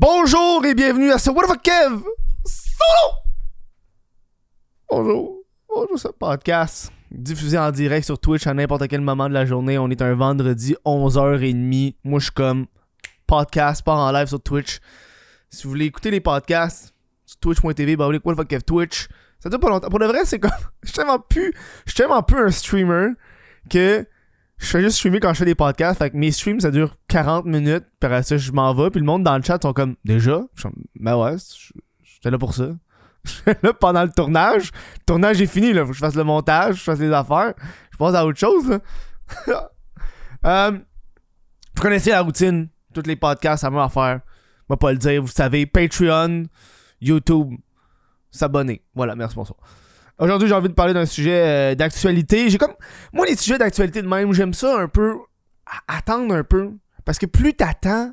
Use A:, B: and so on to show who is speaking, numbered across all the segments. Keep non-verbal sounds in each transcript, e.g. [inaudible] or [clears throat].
A: Bonjour et bienvenue à ce What the fuck Kev Solo Bonjour. Bonjour ce podcast diffusé en direct sur Twitch à n'importe quel moment de la journée. On est un vendredi 11h30. Moi je suis comme podcast, pas en live sur Twitch. Si vous voulez écouter les podcasts sur twitch.tv, bah What the fuck Kev Twitch. Ça dure pas longtemps. Pour de vrai, c'est comme. [laughs] Je suis tellement plus. Je suis tellement plus un streamer que je fais juste streamer quand je fais des podcasts. Fait que mes streams, ça dure 40 minutes. Puis après ça, je m'en vais. Puis le monde dans le chat sont comme Déjà? Je suis Ben ouais, je- j'étais là pour ça. [laughs] J'étais là pendant le tournage. Le tournage est fini, là. Faut que je fasse le montage, je fasse les affaires. Je passe à autre chose, là. [laughs] Euh, vous connaissez la routine. Tous les podcasts, ça va à faire. On va pas le dire, vous savez. Patreon, YouTube, s'abonner. Voilà, merci, bonsoir. Aujourd'hui, j'ai envie de parler d'un sujet euh, d'actualité. J'ai comme. Moi, les sujets d'actualité de même, j'aime ça un peu. Attendre un peu. Parce que plus t'attends,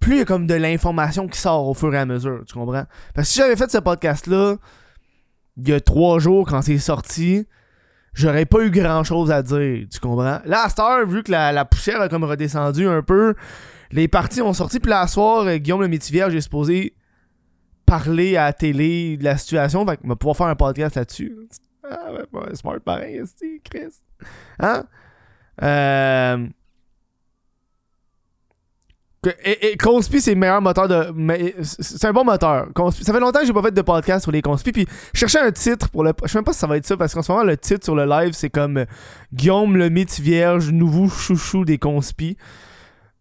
A: plus il y a comme de l'information qui sort au fur et à mesure. Tu comprends? Parce que si j'avais fait ce podcast-là il y a trois jours quand c'est sorti, j'aurais pas eu grand chose à dire. Tu comprends? Là, à cette heure, vu que la, la poussière a comme redescendu un peu, les parties ont sorti. Puis là, à soir, euh, Guillaume le Métivier, j'ai supposé parler à la télé de la situation. Fait va pouvoir faire un podcast là-dessus. Ah, ouais, smart pareil, Chris. Hein? Euh. Et, et Conspi, c'est le meilleur moteur de. C'est un bon moteur. Ça fait longtemps que j'ai pas fait de podcast sur les Conspi. Puis je cherchais un titre pour le. Je sais même pas si ça va être ça parce qu'en ce moment, le titre sur le live, c'est comme Guillaume le mythe vierge, nouveau chouchou des Conspi.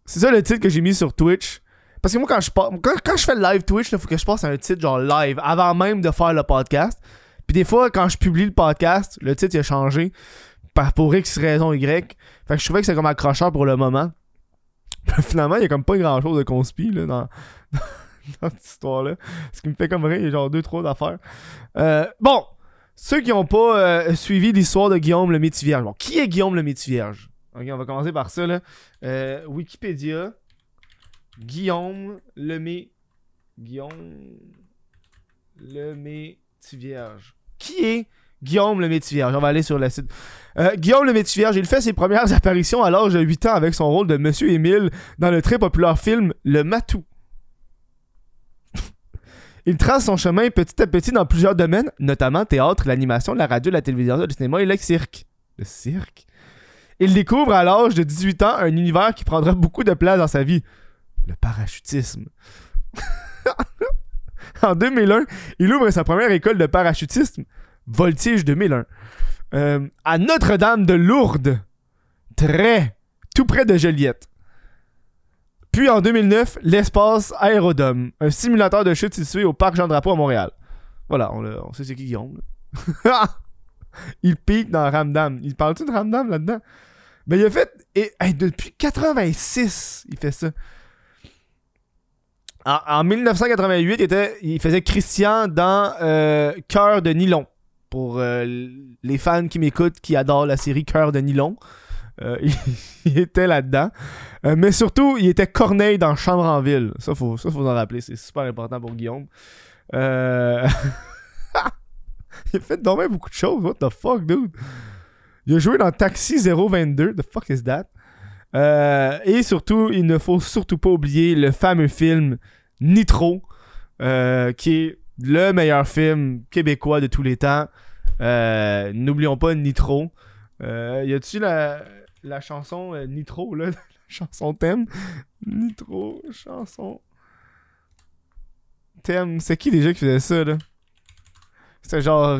A: C'est ça le titre que j'ai mis sur Twitch. Parce que moi, quand je, quand, je fais le live Twitch, il faut que je passe à un titre genre live avant même de faire le podcast. Puis des fois, quand je publie le podcast, le titre il a changé pour X raison Y. Fait que je trouvais que c'est comme accrocheur pour le moment. [laughs] Finalement, il y a comme pas grand chose de conspi là, [laughs] dans, dans cette histoire-là. Ce qui me fait comme rire, il y a genre deux, trois d'affaires. Euh, bon, ceux qui n'ont pas euh, suivi l'histoire de Guillaume le Métivierge. Bon, qui est Guillaume le Métivierge Ok, on va commencer par ça. Là. Euh, Wikipédia. Guillaume Lemay. Guillaume Lemay Vierge. Qui est Guillaume le Vierge? On va aller sur le site. Euh, Guillaume le Vierge, il fait ses premières [laughs] apparitions à l'âge de 8 ans avec son rôle de Monsieur Émile dans le très populaire film Le Matou. il trace son chemin petit à petit dans plusieurs domaines, notamment théâtre, l'animation, la radio, la télévision, le cinéma et le cirque. Le cirque? Il découvre à l'âge de 18 ans un univers qui prendra beaucoup de place dans sa vie le parachutisme. [laughs] en 2001, il ouvre sa première école de parachutisme, Voltige 2001, euh, à Notre-Dame de Lourdes, très, tout près de Joliette. Puis en 2009, l'espace Aérodome, un simulateur de chute situé au parc Jean-Drapeau à Montréal. Voilà, on, sait c'est qui Guillaume. [laughs] il pique dans Ramdam. Il parle-tu de Ramdam là-dedans? Mais il a fait. Et, depuis 86, il fait ça. En, en 1988, il, était, il faisait Christian dans euh, Cœur de Nylon. Pour euh, les fans qui m'écoutent, qui adorent la série Cœur de Nylon. Euh, [laughs] il, était là-dedans. Mais surtout, il était Corneille dans Chambre en ville. Ça, faut, ça, faut en rappeler. C'est super important pour Guillaume. [laughs] Il a fait dormir beaucoup de choses. What the fuck, dude? Il a joué dans Taxi 022. The fuck is that? Euh, et surtout, il ne faut surtout pas oublier le fameux film Nitro, euh, qui est le meilleur film québécois de tous les temps. Euh, N'oublions pas Nitro. Y a-tu la, la chanson Nitro, [laughs] la chanson thème? Nitro, chanson. Thème. C'est qui déjà qui faisait ça, là? C'était genre.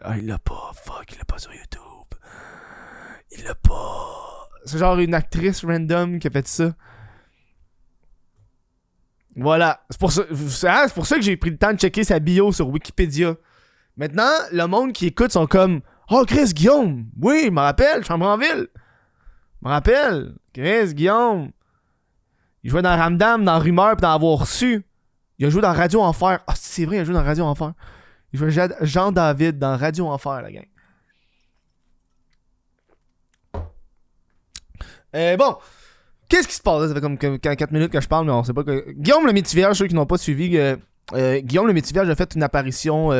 A: Ah, il l'a pas. Fuck, il l'a pas sur YouTube. Il l'a pas. C'est genre une actrice random qui a fait ça. Voilà. C'est pour ça, c'est pour ça que j'ai pris le temps de checker sa bio sur Wikipédia. Maintenant, le monde qui écoute sont comme Oh, Chris Guillaume. Oui, je me rappelle, Chambre en ville. Je me rappelle. Chris Guillaume. Il jouait dans Ramdam, dans Rumeur, puis dans Avoir reçu. Il a joué dans Radio Enfer. Ah, c'est vrai, il a joué dans Radio Enfer. Il jouait Jean-David dans Radio Enfer, la gang. Euh, bon, qu'est-ce qui se passe? Ça fait comme 4 minutes que je parle, mais on sait pas que. Guillaume le Métivier, ceux qui n'ont pas suivi, euh, euh, Guillaume le Métivier a fait une apparition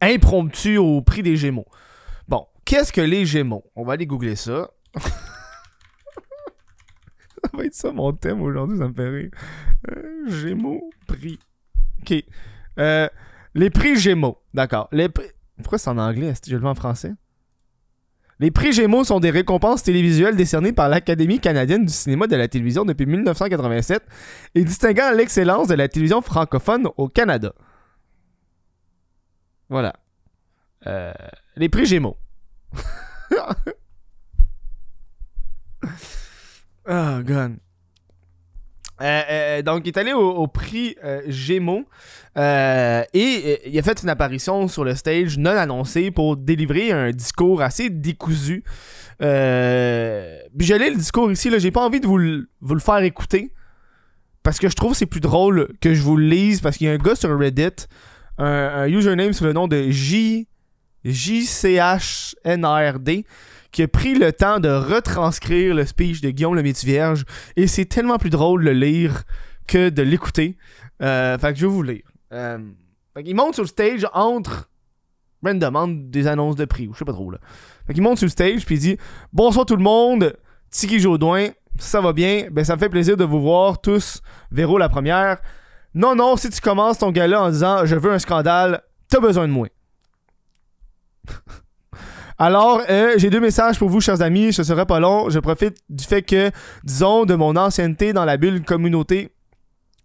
A: impromptue au prix des Gémeaux. Bon, qu'est-ce que les Gémeaux? On va aller googler ça. [laughs] ça va être ça mon thème aujourd'hui, ça me fait rire. Gémeaux, prix. Ok. Les prix Gémeaux, d'accord. Les prix... Pourquoi c'est en anglais? Est-ce que je le vois en français? Les prix Gémeaux sont des récompenses télévisuelles décernées par l'Académie canadienne du cinéma de la télévision depuis 1987 et distinguant l'excellence de la télévision francophone au Canada. Voilà. Euh, les prix Gémeaux. oh, [laughs] God. Euh, euh, donc, il est allé au, prix euh, Gémeaux euh, et il a fait une apparition sur le stage non annoncée pour délivrer un discours assez décousu. Puis j'ai le discours ici, j'ai pas envie de vous vous le faire écouter parce que je trouve que c'est plus drôle que je vous le lise parce qu'il y a un gars sur Reddit, un, un username sous le nom de J, JCHNRD qui a pris le temps de retranscrire le speech de Guillaume le Métivierge et c'est tellement plus drôle de le lire que de l'écouter. Euh, fait que je vais vous lire. Euh, fait qu'il monte sur le stage entre entre des annonces de prix ou je sais pas trop là. Fait qu'il monte sur le stage puis il dit Bonsoir tout le monde, Tiki Jodoin, ça va bien, ben ça me fait plaisir de vous voir tous. Véro la première. Non, non, si tu commences ton gala en disant je veux un scandale, t'as besoin de moi. Alors, euh, j'ai deux messages pour vous, chers amis. Ce serait pas long. Je profite du fait que, disons, de mon ancienneté dans la bulle communauté,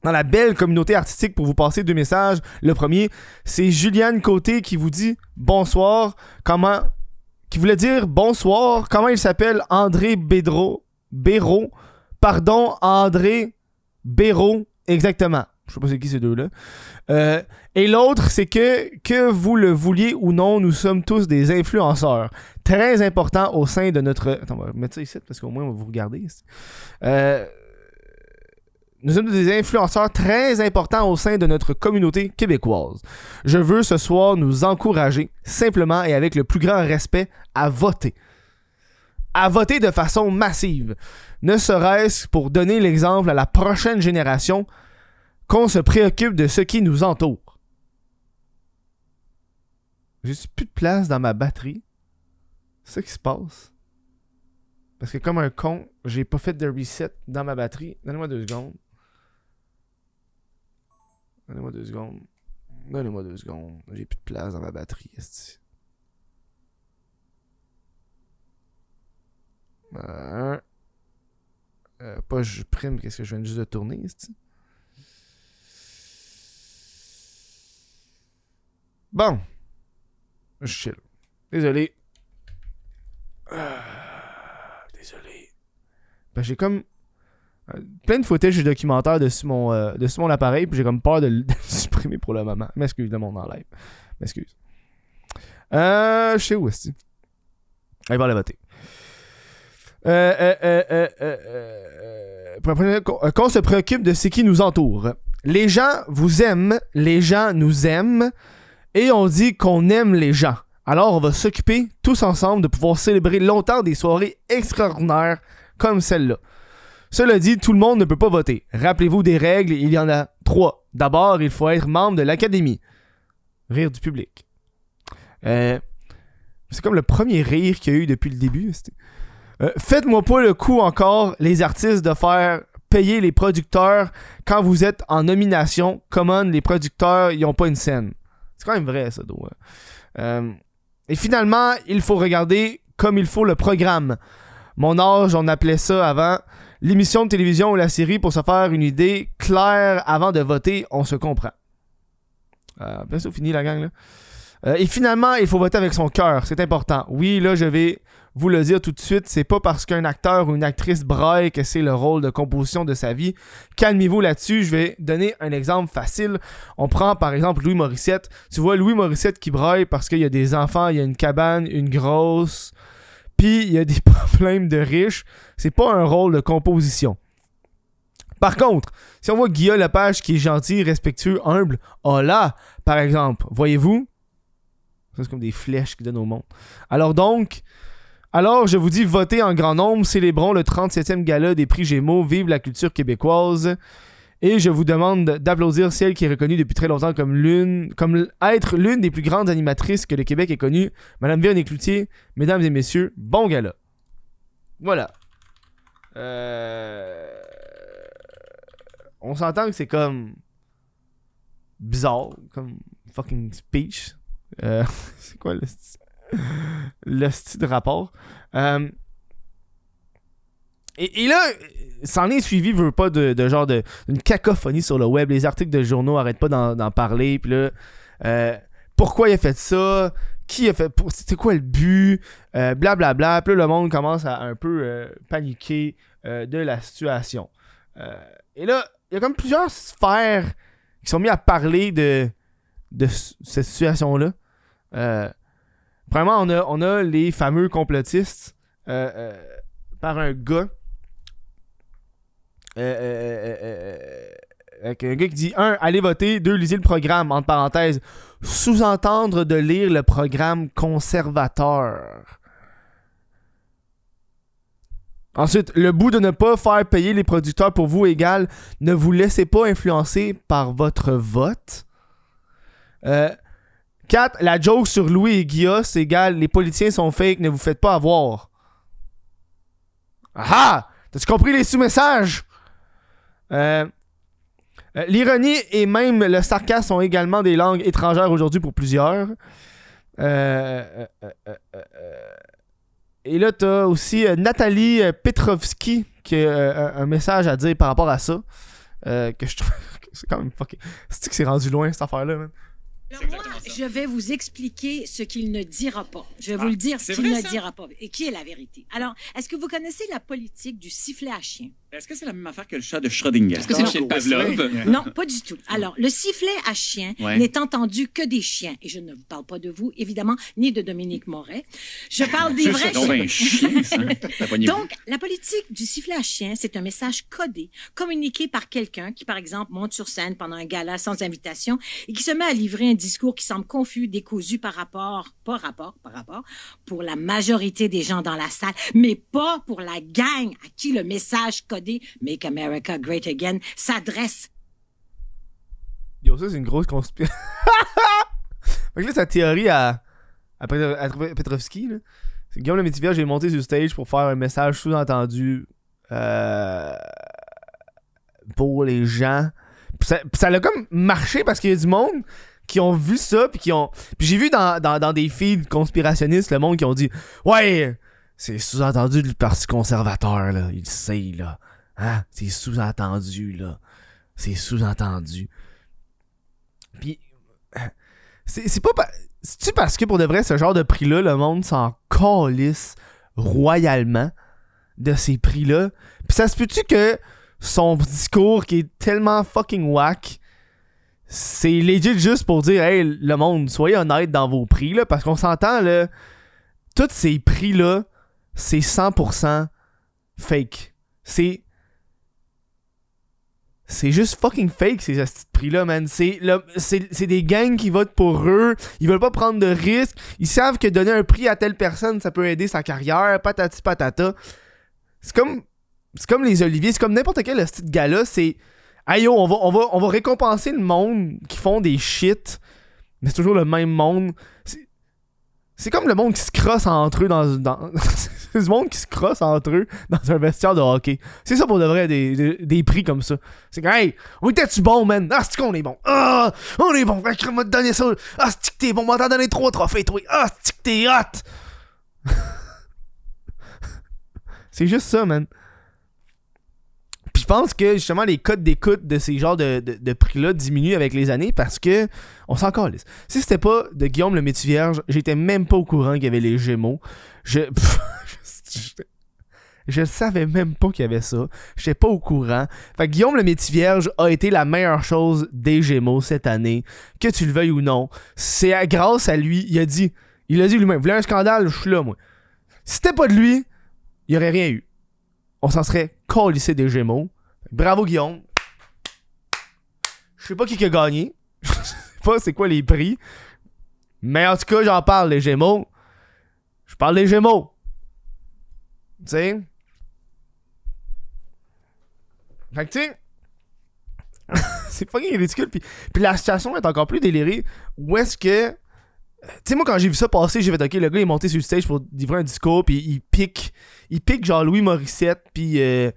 A: dans la belle communauté artistique pour vous passer deux messages. Le premier, c'est Juliane Côté qui vous dit bonsoir. Comment. Qui voulait dire bonsoir. Comment il s'appelle? André Bédro. Béraud. Pardon, André Béraud. Exactement. Je sais pas c'est qui ces deux-là. Euh, et l'autre, c'est que, que vous le vouliez ou non, nous sommes tous des influenceurs. Très important au sein de notre. Attends, on va mettre ça ici parce qu'au moins on va vous regarder. Euh, nous sommes des influenceurs très importants au sein de notre communauté québécoise. Je veux ce soir nous encourager, simplement et avec le plus grand respect, à voter. À voter de façon massive. Ne serait-ce pour donner l'exemple à la prochaine génération qu'on se préoccupe de ce qui nous entoure. J'ai plus de place dans ma batterie. C'est ça qui se passe. Parce que comme un con, j'ai pas fait de reset dans ma batterie. Donnez-moi deux secondes. Donnez-moi deux secondes. Donnez-moi deux secondes. J'ai plus de place dans ma batterie. esti. Euh, euh, pas je prime, qu'est-ce que je viens juste de tourner, esti. Bon. Je chill. Désolé. Ah, désolé. Ben, j'ai comme euh, plein de footage et documentaires dessus mon, euh, mon appareil, puis j'ai comme peur de, le- [laughs] supprimer pour le moment. M'excuse de mon enlève. M'excuse. Euh, je sais où est-ce Allez voir la voter. Euh, euh, euh, qu'on se préoccupe de ce qui nous entoure. Les gens vous aiment, les gens nous aiment, et on dit qu'on aime les gens. Alors on va s'occuper tous ensemble de pouvoir célébrer longtemps des soirées extraordinaires comme celle-là. Cela dit, tout le monde ne peut pas voter. Rappelez-vous des règles, il y en a trois. D'abord, il faut être membre de l'académie. Rire du public. Euh, c'est comme le premier rire qu'il y a eu depuis le début. Euh, Faites-moi pas le coup encore, les artistes, de faire payer les producteurs quand vous êtes en nomination. Comment les producteurs, ils ont pas une scène. C'est quand même vrai, ça, doit. Euh, et finalement, il faut regarder comme il faut le programme. Mon âge, on appelait ça avant l'émission de télévision ou la série pour se faire une idée claire avant de voter, on se comprend. Euh, bientôt fini la gang là. Euh, et finalement, il faut voter avec son cœur, c'est important. Oui, là, je vais vous le dire tout de suite, c'est pas parce qu'un acteur ou une actrice braille que c'est le rôle de composition de sa vie. Calmez-vous là-dessus, je vais donner un exemple facile. On prend par exemple Louis Morissette. Tu vois Louis Morissette qui braille parce qu'il y a des enfants, il y a une cabane, une grosse, puis il y a [laughs] des problèmes de riches. C'est pas un rôle de composition. Par contre, si on voit Guillaume Lepage qui est gentil, respectueux, humble, oh là, par exemple, voyez-vous, ça c'est comme des flèches qui donnent au monde. Alors donc, alors je vous dis, votez en grand nombre, célébrons le 37e gala des prix Gémeaux, vive la culture québécoise. Et je vous demande d'applaudir celle qui est reconnue depuis très longtemps comme l'une, comme être l'une des plus grandes animatrices que le Québec ait connue, Madame Véronique Cloutier. Mesdames et messieurs, bon gala. Voilà. Euh, On s'entend que c'est comme bizarre, comme fucking speech. Euh, [laughs] c'est quoi le style, [laughs] le style de rapport? Euh, et, là, s'en est suivi, veut pas de, genre de une cacophonie sur le web. Les articles de journaux arrêtent pas d'en parler. Puis là, euh, pourquoi il a fait ça? Qui a fait. pour- C'était quoi le but? Euh, Blablabla. Puis là, le monde commence à un peu paniquer de la situation. Et là, il y a comme plusieurs sphères qui sont mis à parler de, de cette situation-là. Euh, premièrement, on a, on a les fameux complotistes euh, euh, par un gars. Euh, euh, euh, euh, euh, avec un gars qui dit 1. Allez voter. 2. Lisez le programme. Entre parenthèses. Sous-entendre de lire le programme conservateur. Ensuite, le bout de ne pas faire payer les producteurs pour vous égale ne vous laissez pas influencer par votre vote. 4. La joke sur Louis et Guilla, c'est égal les politiciens sont fake, ne vous faites pas avoir. Ah! T'as-tu compris les sous-messages? Euh, euh, L'ironie et même le sarcasme sont également des langues étrangères aujourd'hui pour plusieurs. Euh, et là, t'as aussi Nathalie Petrovski qui a un, message à dire par rapport à ça. que je trouve [laughs] c'est quand même fucking. C'est que c'est rendu loin cette affaire-là, man?
B: Alors moi, je vais vous expliquer ce qu'il ne dira pas. Je vais vous le dire ce qu'il ne
C: ça?
B: dira pas et qui est la vérité? Alors, est-ce que vous connaissez la politique du sifflet à chien?
C: Est-ce que c'est la même affaire que le chat de Schrödinger?
D: Est-ce que c'est le chien de Pavlov?
B: Non, pas du tout. Alors, le sifflet à chien
C: Ouais.
B: n'est entendu que des chiens. Et je ne vous parle pas de vous, évidemment, ni de Dominique Moret. Je parle des vrais chiens.
C: un chien, ça. [laughs] T'as pogné-
B: Donc, la politique du sifflet à chien, c'est un message codé, communiqué par quelqu'un qui, par exemple, monte sur scène pendant un gala sans invitation et qui se met à livrer un discours qui semble confus, décousu par rapport, pas rapport, par rapport, pour la majorité des gens dans la salle, mais pas pour la gang à qui le message codé Make America Great Again s'adresse.
A: Yo, ça, c'est une grosse conspiration. [laughs] fait que là, sa théorie à, à, Petro- à Petrovski, là, c'est Guillaume le Métivier, j'ai monté sur stage pour faire un message sous-entendu euh, pour les gens. Puis ça, ça a comme marché parce qu'il y a du monde qui ont vu ça, puis ont. Puis j'ai vu dans, dans, des feeds conspirationnistes le monde qui ont dit Ouais, c'est sous-entendu du Parti conservateur, là. Il sait, là. Hein? C'est sous-entendu, là. C'est sous-entendu. Puis, [clears throat] c'est pas. pa- C'est-tu parce que pour de vrai, ce genre de prix-là, le monde s'en calisse royalement de ces prix-là? Puis ça se peut-tu que son discours qui est tellement fucking whack, c'est legit juste pour dire, hey, le monde, soyez honnête dans vos prix, là, parce qu'on s'entend, là, tous ces prix-là, c'est 100% fake. C'est. C'est juste fucking fake ces prix-là, man. C'est des gangs qui votent pour eux. Ils veulent pas prendre de risques. Ils savent que donner un prix à telle personne, ça peut aider sa carrière. Patati patata. C'est comme. C'est comme les Oliviers. C'est comme n'importe quel petit gala. C'est. Aïe, on va, on, va, on va récompenser le monde qui font des shit. Mais c'est toujours le même monde. C'est- comme le monde qui se crosse entre eux dans. dans [laughs] c'est monde qui se crosse entre eux dans un vestiaire de hockey. C'est ça pour de vrai des, des, prix comme ça. C'est que, hey, on était-tu bon, man? Ah, c'est qu'on est bon? Ah, on est bon. Fait que m'a donné ça. Ah, c'est que t'es bon? M'a t'en donné trois trophées, toi. Ah, c'est que t'es hot? [laughs] c'est juste ça, man. Je pense que justement les codes d'écoute de ces genres de, de, prix-là diminuent avec les années parce que on s'en calisse. Si c'était pas de Guillaume le métier vierge, j'étais même pas au courant qu'il y avait les Gémeaux. [laughs] Je. je, savais même pas qu'il y avait ça. J'étais pas au courant. Fait que Guillaume le métier vierge a été la meilleure chose des Gémeaux cette année. Que tu le veuilles ou non. C'est grâce à lui. Il a dit. Il a dit lui-même. Vous voulez un scandale? Je suis là, moi. Si c'était pas de lui, il y aurait rien eu. On s'en serait calissé des Gémeaux. Bravo, Guillaume. Je sais pas qui a gagné. [laughs] Je sais pas c'est quoi les prix. Mais en tout cas, j'en parle, les Gémeaux. Je parle des Gémeaux. Tu sais? Fait que tu sais. [laughs] c'est fucking ridicule. Puis, puis la situation est encore plus délirée. Où est-ce que tu sais, moi, quand j'ai vu ça passer, j'ai fait, OK, le gars, est monté sur le stage pour livrer un discours, puis il pique, il pique genre Louis Morissette, puis, euh,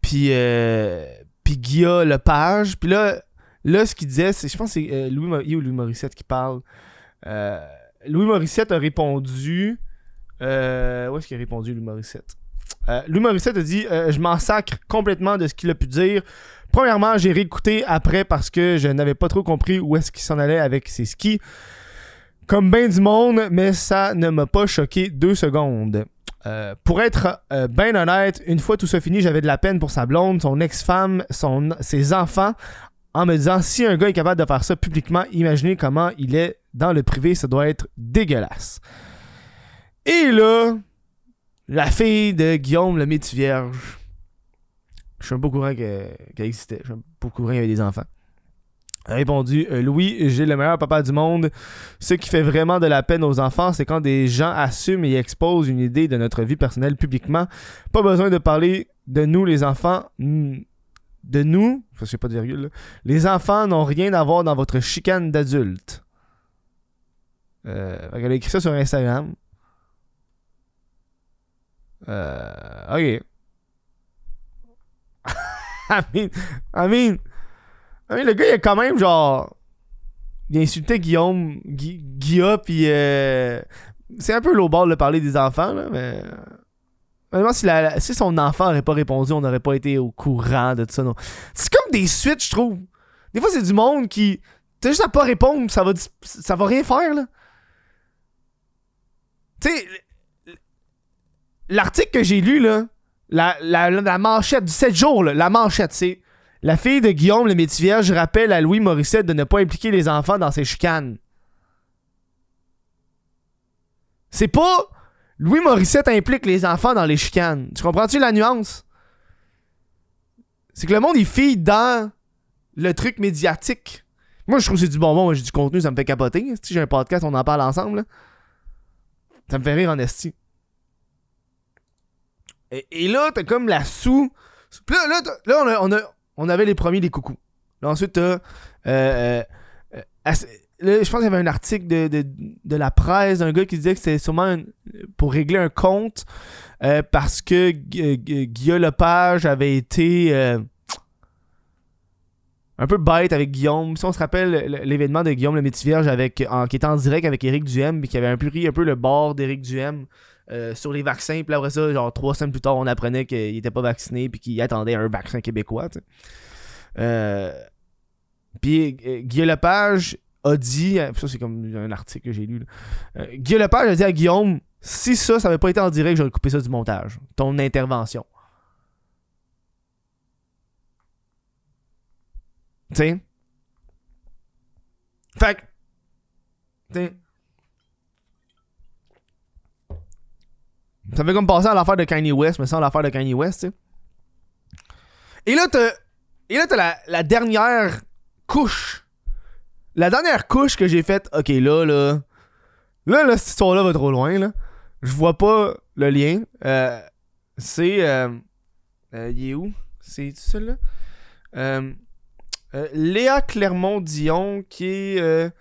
A: puis, euh, puis Guilla Lepage. Puis là, là, ce qu'il disait, c'est, je pense que c'est euh, Louis, ou Louis Morissette qui parle? Euh, Louis Morissette a répondu. Euh, où est-ce qu'il a répondu, Louis Morissette? Louis Morissette a dit Je m'en sacre complètement de ce qu'il a pu dire. Premièrement, j'ai réécouté après parce que je n'avais pas trop compris où est-ce qu'il s'en allait avec ses skis. Comme ben du monde, mais ça ne m'a pas choqué deux secondes. Euh, pour être euh, ben honnête, une fois tout ça fini, j'avais de la peine pour sa blonde, son ex-femme, son, ses enfants, en me disant si un gars est capable de faire ça publiquement, imaginez comment il est dans le privé, ça doit être dégueulasse. Et là, la fille de Guillaume le métier vierge, je suis un peu au courant que- qu'elle existait, je suis un peu au courant qu'il y avait des enfants. A répondu euh, Louis, j'ai le meilleur papa du monde. Ce qui fait vraiment de la peine aux enfants, c'est quand des gens assument et exposent une idée de notre vie personnelle publiquement. Pas besoin de parler de nous, les enfants. De nous, ça c'est pas de virgule. Les enfants n'ont rien à voir dans votre chicane d'adulte. Euh, qu'elle a écrit ça sur Instagram. Euh, ok. [laughs] I mean, I mean, Mean, le gars, il a quand même genre. Il a insulté Guillaume, Gui, Guilla, puis. euh, c'est un peu low de parler des enfants, là, mais. Honnêtement, si, si son enfant n'aurait pas répondu, on n'aurait pas été au courant de tout ça. non. C'est comme des suites, je trouve. Des fois, c'est du monde qui. T'as juste à pas répondre, ça va, ça va rien faire, là. Tu sais, l'article que j'ai lu, là, la, la, la manchette du 7 jours, là, la manchette, c'est La fille de Guillaume le Métivier rappelle à Louis Morissette de ne pas impliquer les enfants dans ses chicanes. C'est pas Louis Morissette implique les enfants dans les chicanes. Tu comprends-tu la nuance? C'est que le monde, il fille dans le truc médiatique. Moi, je trouve que c'est du bonbon. Moi, j'ai du contenu, ça me fait capoter. Si j'ai un podcast, on en parle ensemble. Ça me fait rire en esti. Et, là, t'as comme la sous. Là, là, on, a- on, a- on avait les premiers des coucous. Là, ensuite, euh, euh, euh, je pense qu'il y avait un article de, la presse d'un gars qui disait que c'était sûrement pour régler un compte parce que Gu- Gu- Guillaume Lepage avait été. un peu bête avec Guillaume. Si on se rappelle l'événement de Guillaume le Métivierge avec, en, qui était en direct avec Éric Duhem, qui avait un peu pris un peu le bord d'Éric Duhem euh, sur les vaccins. Puis après ça, genre trois semaines plus tard, on apprenait qu'il était pas vacciné puis qu'il attendait un vaccin québécois. Euh, puis euh, Guillaume Lepage a dit, euh, ça c'est comme un article que j'ai lu, là. Euh, Guillaume Lepage a dit à Guillaume, si ça, ça avait pas été en direct, j'aurais coupé ça du montage. Ton intervention. Tu sais? Fait. tu sais, Ça fait comme passer à l'affaire de Kanye West, mais sans l'affaire de Kanye West, tu sais. Et là, t'as. Et là, t'as la, dernière couche. La dernière couche que j'ai faite. Ok, là, là. Là, là, cette histoire-là va trop loin, là. Je vois pas le lien. Euh, c'est. Euh, euh, il est où? C'est celui-là Léa Clermont-Dion qui est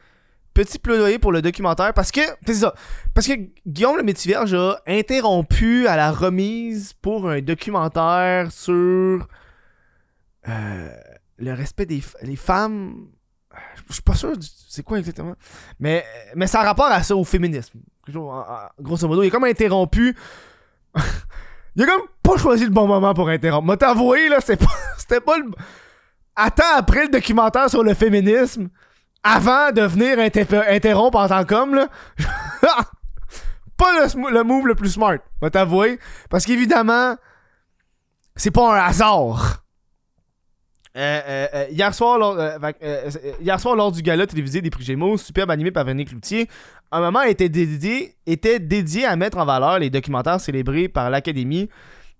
A: petit plaidoyer pour le documentaire parce que c'est ça. Parce que Guillaume le Métivierge a interrompu à la remise pour un documentaire sur euh, le respect des les femmes. Je suis pas sûr c'est quoi exactement? Mais mais ça rapport à ça au féminisme. Grosso modo il est comme interrompu. [laughs] Il a comme pas choisi le bon moment pour interrompre. M'a t'avoué là c'est pas [laughs] c'était pas le attends après le documentaire sur le féminisme avant de venir inter- interrompre en tant qu'homme, là. [laughs] pas le, move le plus smart, va t'avouer. Parce qu'évidemment, c'est pas un hasard. Hier, soir, lors, du gala télévisé des prix Gémeaux, superbe animé par Véronique Cloutier, un moment était dédié, était dédié à mettre en valeur les documentaires célébrés par l'Académie.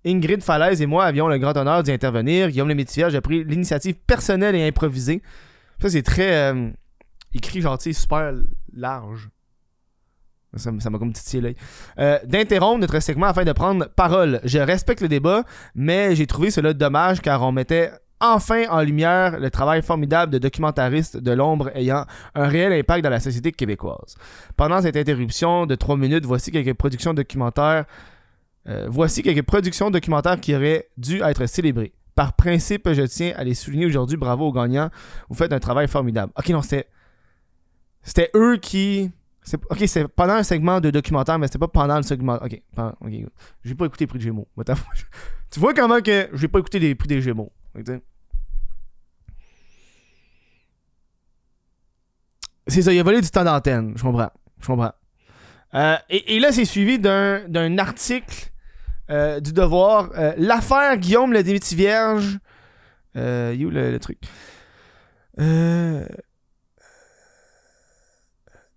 A: Ingrid Falaise et moi avions le grand honneur d'y intervenir. Guillaume Le Métivier, j'ai pris l'initiative personnelle et improvisée. Ça, c'est très euh, écrit, genre, tu super large. Ça m'a comme titillé l'œil. Euh, D'interrompre notre segment afin de prendre parole. Je respecte le débat, mais j'ai trouvé cela dommage car on mettait enfin en lumière le travail formidable de documentaristes de l'ombre ayant un réel impact dans la société québécoise. Pendant cette interruption de 3 minutes, voici quelques productions documentaires. euh, voici quelques productions documentaires qui auraient dû être célébrées. Par principe, je tiens à les souligner aujourd'hui. Bravo aux gagnants. Vous faites un travail formidable. Ok, non, c'était. C'était eux qui. Ok, c'est pendant un segment de documentaire, mais c'était pas pendant le segment. Ok, pendant- ok. J'ai pas écouté les prix des Gémeaux. [laughs] Tu vois comment que j'ai pas écouté les prix des Gémeaux. C'est ça, il a volé du temps d'antenne. Je comprends. Je comprends. Euh, et, là, c'est suivi d'un article euh, du Devoir. euh, L'affaire Guillaume le Démétis Vierge. Euh, où le, le truc?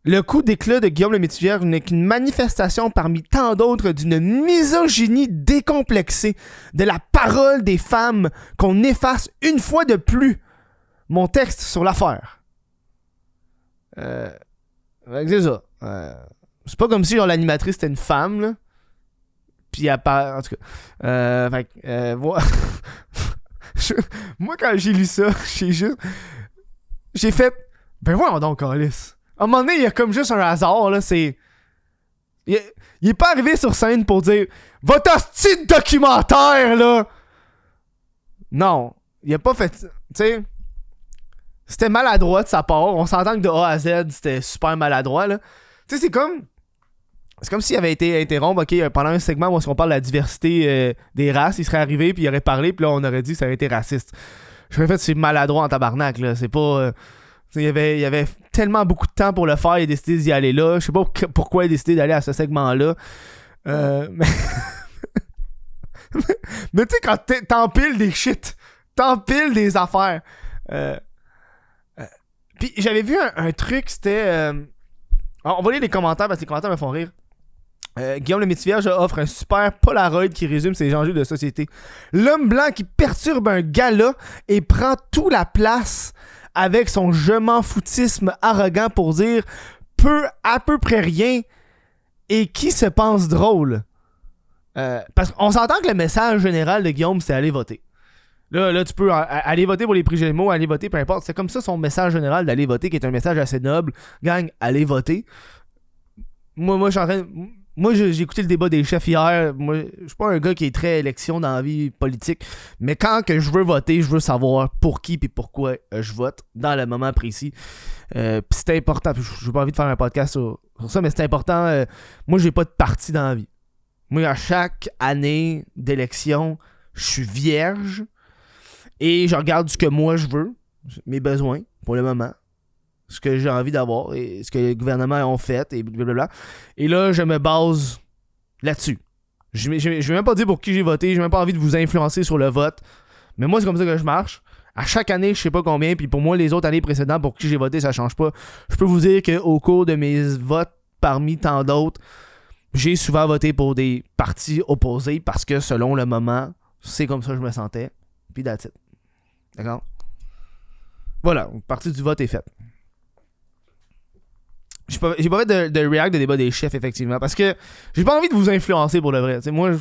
A: Le coup d'éclat de Guillaume le Métivier n'est qu'une manifestation parmi tant d'autres d'une misogynie décomplexée de la parole des femmes qu'on efface une fois de plus. Mon texte sur l'affaire. Euh, c'est ça. Euh, c'est pas comme si genre, l'animatrice était une femme, là. Puis elle parle. En tout cas. Euh, fait euh, [laughs] moi, quand j'ai lu ça, [laughs] j'ai juste. J'ai fait. Ben voyons donc, Alice. À un moment donné, il y a comme juste un hasard, là. C'est. Il est, pas arrivé sur scène pour dire Votre de documentaire, là! Non. Il a pas fait. Tu sais. C'était maladroit de sa part. On s'entend que de A à Z, c'était super maladroit, là. Tu sais, c'est comme. C'est comme s'il avait été interrompu, ok, pendant un segment où on parle de la diversité euh, des races, il serait arrivé, puis il aurait parlé, puis là, on aurait dit que ça aurait été raciste. J'aurais fait, c'est maladroit en tabarnak, là. C'est pas. euh, il y, avait, il y avait tellement beaucoup de temps pour le faire, il a décidé d'y aller là. Je sais pas pourquoi il a décidé d'aller à ce segment-là. Euh, mais [laughs] mais tu sais, quand t'empiles des shit, t'empiles des affaires. Euh, euh, Puis j'avais vu un, un truc, c'était. euh, on va lire les commentaires parce que les commentaires me font rire. Guillaume le Métivierge offre un super Polaroid qui résume ses enjeux de société. L'homme blanc qui perturbe un gala et prend toute la place avec son je m'en foutisme arrogant pour dire peu à peu près rien et qui se pense drôle. Euh, parce qu'on s'entend que le message général de Guillaume, c'est aller voter. Là, là, tu peux aller voter pour les prix Gémeaux, aller voter, peu importe. C'est comme ça son message général d'aller voter, qui est un message assez noble. Gang, allez voter. Moi, moi, je suis en train de- Moi, j'ai écouté le débat des chefs hier. Moi, je suis pas un gars qui est très élection dans la vie politique. Mais quand que je veux voter, je veux savoir pour qui et pourquoi euh, je vote dans le moment précis. Euh, c'est important. Je n'ai pas envie de faire un podcast sur, sur ça, mais c'est important. euh, moi, j'ai pas de parti dans la vie. Moi, à chaque année d'élection, je suis vierge et je regarde ce que moi je veux, mes besoins pour le moment, ce que j'ai envie d'avoir et ce que les gouvernements ont fait et blablabla. Et là, je me base là-dessus. Je ne vais même pas dire pour qui j'ai voté, j'ai même pas envie de vous influencer sur le vote. Mais moi, c'est comme ça que je marche. À chaque année, je sais pas combien, puis pour moi, les autres années précédentes, pour qui j'ai voté, ça change pas. Je peux vous dire qu'au cours de mes votes, parmi tant d'autres, j'ai souvent voté pour des partis opposés parce que selon le moment, c'est comme ça que je me sentais. Puis that's. D'accord? Voilà, une partie du vote est faite. J'ai pas, pas fait de, de react de débat des chefs, effectivement, parce que j'ai pas envie de vous influencer pour le vrai. Moi,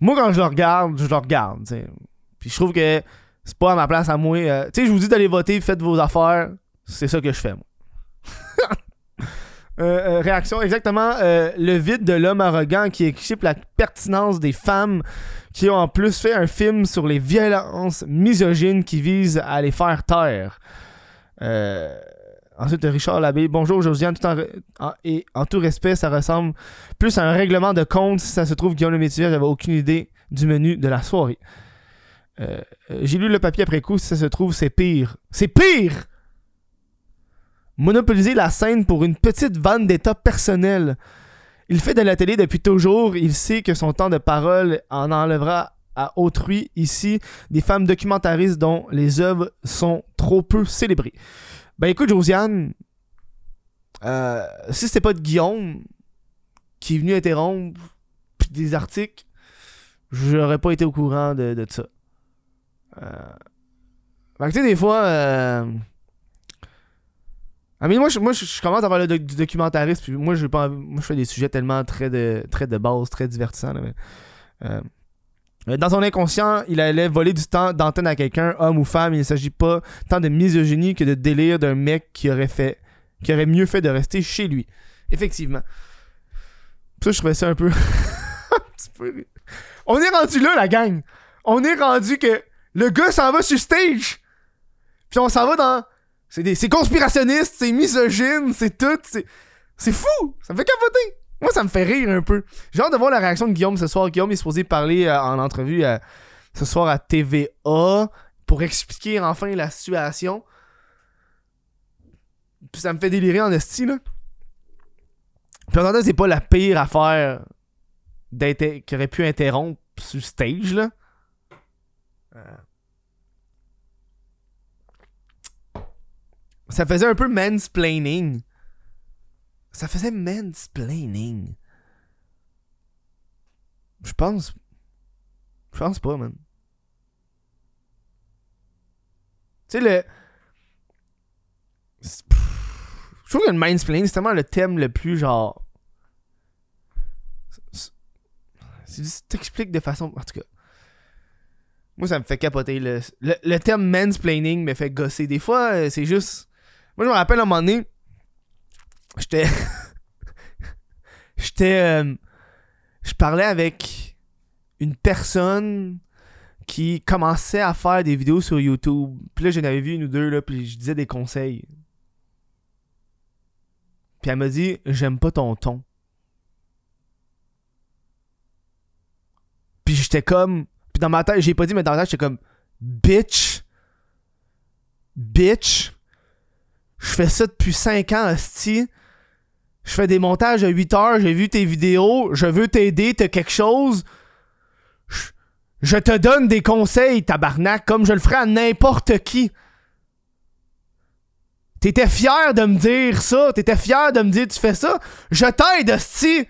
A: moi, quand je le regarde, je le regarde. Puis je trouve que c'est pas à ma place à moi. euh, tu sais, je vous dis d'aller voter, faites vos affaires. C'est ça que je fais, moi. [laughs] Euh, euh, réaction, exactement. le vide de l'homme arrogant qui exhibe la pertinence des femmes qui ont en plus fait un film sur les violences misogynes qui visent à les faire taire. Ensuite, Richard Labbé. Bonjour, Josiane. Tout en- et en tout respect, ça ressemble plus à un règlement de compte. Si ça se trouve, Guillaume le Métivier, j'avais aucune idée du menu de la soirée. Euh, euh, J'ai lu le papier après coup. Si ça se trouve, c'est pire. C'est pire! Monopoliser la scène pour une petite vanne d'état personnel. Il fait de la télé depuis toujours. Il sait que son temps de parole en enlèvera à autrui. Ici, des femmes documentaristes dont les œuvres sont trop peu célébrées. Ben écoute, Josiane, euh, si c'était pas de Guillaume qui est venu interrompre des articles, j'aurais pas été au courant de, de ça. Euh... Que tu sais, des fois. Euh... Ah, mais moi, je, moi, je, je commence à faire le du documentariste, puis moi, j'ai pas moi, je fais des sujets tellement très de, très de base, très divertissants. là, mais, euh, Euh, Dans son inconscient, il allait voler du temps d'antenne à quelqu'un, homme ou femme. Il ne s'agit pas tant de misogynie que de délire d'un mec qui aurait fait, qui aurait mieux fait de rester chez lui. Effectivement. Ça, je trouvais ça un peu. [laughs] On est rendu là, la gang. On est rendu que le gars s'en va sur stage. Puis on s'en va dans. C'est des... conspirationniste, c'est misogyne, c'est tout. C'est fou. Ça me fait capoter. Moi, ça me fait rire un peu. J'ai hâte de voir la réaction de Guillaume ce soir. Guillaume est supposé parler euh, en entrevue euh, ce soir à TVA pour expliquer enfin la situation. Puis ça me fait délirer en esti, là. Puis en c'est pas la pire affaire qui aurait pu interrompre sur stage, là. Euh. Ça faisait un peu mansplaining. Ça faisait mansplaining. Je pense. Je pense pas, man. Tu sais, le. Je trouve que le mansplaining, c'est tellement le thème le plus genre. c'est- du t'expliques de façon. En tout cas. Moi, ça me fait capoter. Le, le, le terme mansplaining me fait gosser. Des fois, euh, c'est juste. Moi, je me rappelle à un moment donné. J'étais. [laughs] J'étais. euh, je parlais avec une personne qui commençait à faire des vidéos sur YouTube. Puis là, j'en avais vu une ou deux, là, puis je disais des conseils. Puis elle m'a dit J'aime pas ton ton. Puis j'étais comme. Puis dans ma tête, j'ai pas dit, mais dans ma tête, j'étais comme Bitch. Bitch. Je fais ça depuis 5 ans, hostie. Je fais des montages à 8 heures, j'ai vu tes vidéos, je veux t'aider, t'as quelque chose. Je, te donne des conseils, tabarnak, comme je le ferais à n'importe qui. T'étais fier de me dire ça, t'étais fier de me dire tu fais ça. Je t'aide, hostie.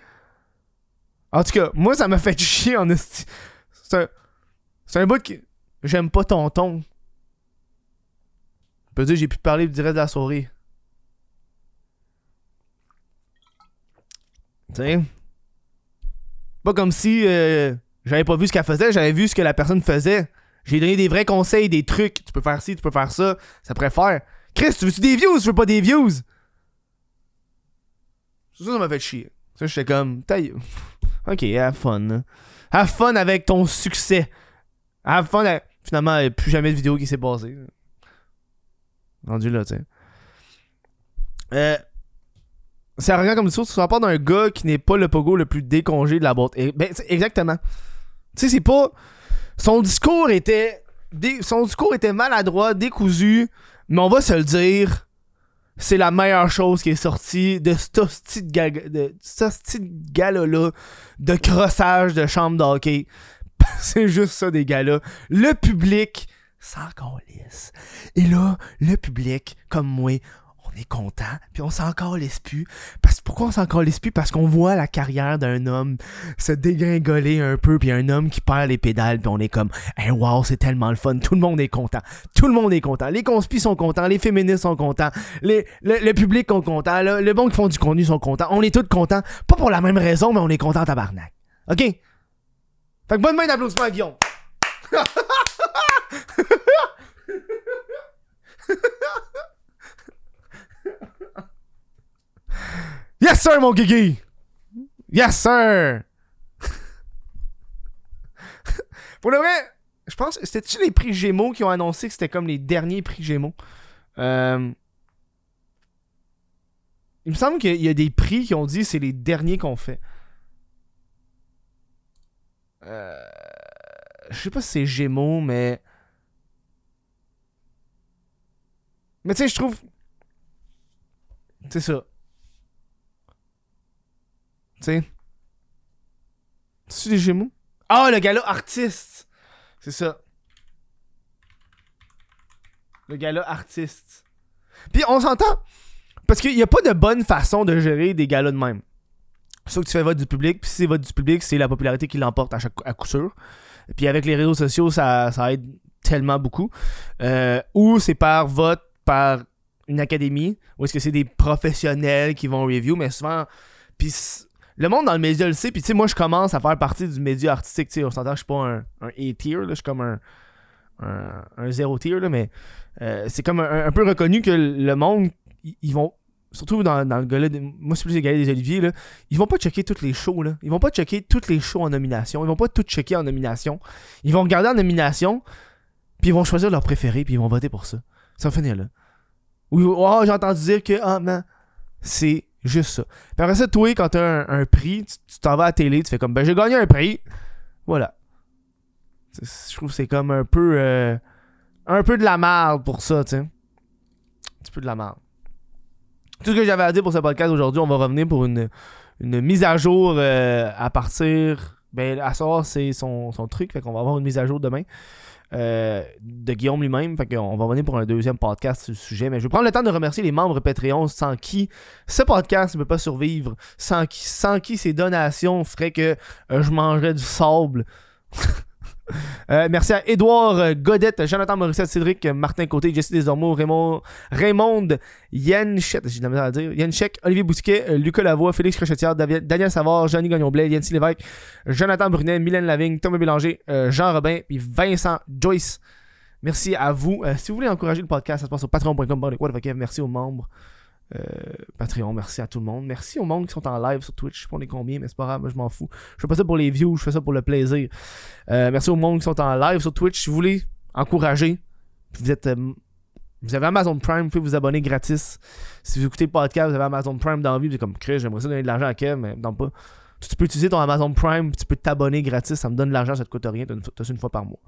A: En tout cas, moi, ça m'a fait [laughs] chier en hostie. C'est un, c'est un bout qui. J'aime pas ton ton. Je peux dire, j'ai pu parler du reste de la soirée. Tu sais? Pas comme si euh, j'avais pas vu ce qu'elle faisait, j'avais vu ce que la personne faisait. J'ai donné des vrais conseils, des trucs. Tu peux faire ci, tu peux faire ça. Ça pourrait faire. Chris, tu veux-tu des views tu veux pas des views? Ça, ça m'a fait chier. Ça, j'étais comme, taille. Ok, have fun. hein. Have fun avec ton succès. Have fun avec- Finalement, plus jamais de vidéo qui s'est passée. Rendu là, tu sais. Euh, c'est arrogant comme discours, ça part d'un gars qui n'est pas le pogo le plus décongé de la boîte. Ben, exactement. Tu sais, c'est pas. Son discours était. Son discours était maladroit, décousu, mais on va se le dire. C'est la meilleure chose qui est sortie de ce de gaga- de de gala-là de crossage de chambre d'hockey. [laughs] c'est juste ça, des gars-là. Le public s'en calisse. Et là, le public, comme moi, on est content, puis on s'en calisse plus. Parce, pourquoi on s'en calisse plus? Parce qu'on voit la carrière d'un homme se dégringoler un peu, puis un homme qui perd les pédales, puis on est comme, hey, wow, c'est tellement le fun. Tout le monde est content. Tout le monde est content. Les conspis sont contents, les féministes sont contents, les, le, public sont contents, le, le bon qui font du contenu sont contents. On est tous contents. Pas pour la même raison, mais on est contents tabarnak. OK? Fait que bonne main d'applaudissement à Guillaume. [laughs] yes, sir, mon Guigui! Yes, sir! [laughs] Pour le vrai, je pense, c'était-tu les prix Gémeaux qui ont annoncé que c'était comme les derniers prix Gémeaux? Euh, Il me semble qu'il y a des prix qui ont dit c'est les derniers qu'on fait. Euh, Je sais pas si c'est Gémeaux, mais. Mais tu sais, je trouve. C'est ça. Tu sais. C'est des Gémeaux? Ah, le gars-là, artiste! C'est ça. Le gars-là, artiste. Puis on s'entend. Parce qu'il n'y a pas de bonne façon de gérer des galas de même. Sauf que tu fais vote du public, puis si c'est vote du public, c'est la popularité qui l'emporte à, chaque, à coup sûr. Puis avec les réseaux sociaux, ça, aide tellement beaucoup. Euh, ou c'est par vote, par une académie, ou est-ce que c'est des professionnels qui vont review, mais souvent. Puis le monde dans le média le sait, puis tu sais, moi, je commence à faire partie du média artistique, tu sais, on s'entend que je suis pas un, un A-tier, je suis comme un, un, zéro tier, là, mais euh, c'est comme un, un peu reconnu que le monde, ils vont, surtout dans, dans le gala, de- moi c'est plus les gars des Oliviers, là, ils vont pas checker toutes les shows, là. Ils vont pas checker toutes les shows en nomination, ils vont pas tout checker en nomination. Ils vont regarder en nomination, puis ils vont choisir leur préféré, puis ils vont voter pour ça. Ça va finir là. Oui, oh, j'ai entendu dire que, ah, man, c'est juste ça. Puis après ça, toi, quand t'as un, prix, tu t'en vas à la télé, tu fais comme, ben j'ai gagné un prix. Voilà. Je trouve que c'est comme un peu. euh, un peu de la merde pour ça, tu sais. Un petit peu de la merde. Tout ce que j'avais à dire pour ce podcast aujourd'hui, on va revenir pour une, une mise à jour euh, à partir. Ben, à soir, c'est son, son truc. Fait qu'on va avoir une mise à jour demain. Euh, de Guillaume lui-même. Fait qu'on va revenir pour un deuxième podcast sur le sujet. Mais je vais prendre le temps de remercier les membres Patreon sans qui ce podcast ne peut pas survivre. Sans qui, ces donations feraient que euh, je mangerais du sable. [laughs] Euh, merci à Édouard euh, Godette, Jonathan Morissette, Cédric, Martin Côté, Jesse Desormeaux, Raymond, Raymond, Yann Chet, j'ai de la à dire, Yann Chek, Olivier Bousquet, Lucas Lavoie, Félix Crochetière, Daniel Savard, Johnny Gagnon-Blais, Yancy Lévesque, Jonathan Brunet, Mylène Lavigne, Thomas Bélanger, euh, Jean Robin, puis Vincent Joyce. Merci à vous. Euh, si vous voulez encourager le podcast, ça se passe sur patreon.com. Merci aux membres. Euh, Patreon, merci à tout le monde. Merci aux membres qui sont en live sur Twitch. Je sais pas on est combien, mais c'est pas grave, moi, je m'en fous. Je fais pas ça pour les views, je fais ça pour le plaisir. Euh, merci aux membres qui sont en live sur Twitch. Si vous voulez encourager, vous êtes. euh, vous avez Amazon Prime, vous pouvez vous abonner gratis. Si vous écoutez le podcast, vous avez Amazon Prime dans la vie, vous êtes comme Chris, j'aimerais ça donner de l'argent à Kev, mais non pas. Tu peux utiliser ton Amazon Prime, tu peux t'abonner gratis, ça me donne de l'argent, ça te coûte rien, t'as une, une fois par mois.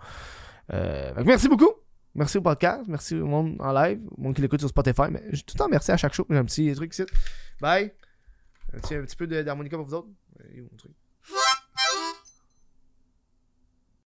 A: Merci beaucoup. Merci au podcast, merci au monde en live, au monde qui l'écoute sur Spotify. Mais j'ai tout le temps merci à chaque show. J'ai un petit truc ici. Bye. Un petit, un petit peu d'harmonica pour vous autres. Euh, est où mon truc?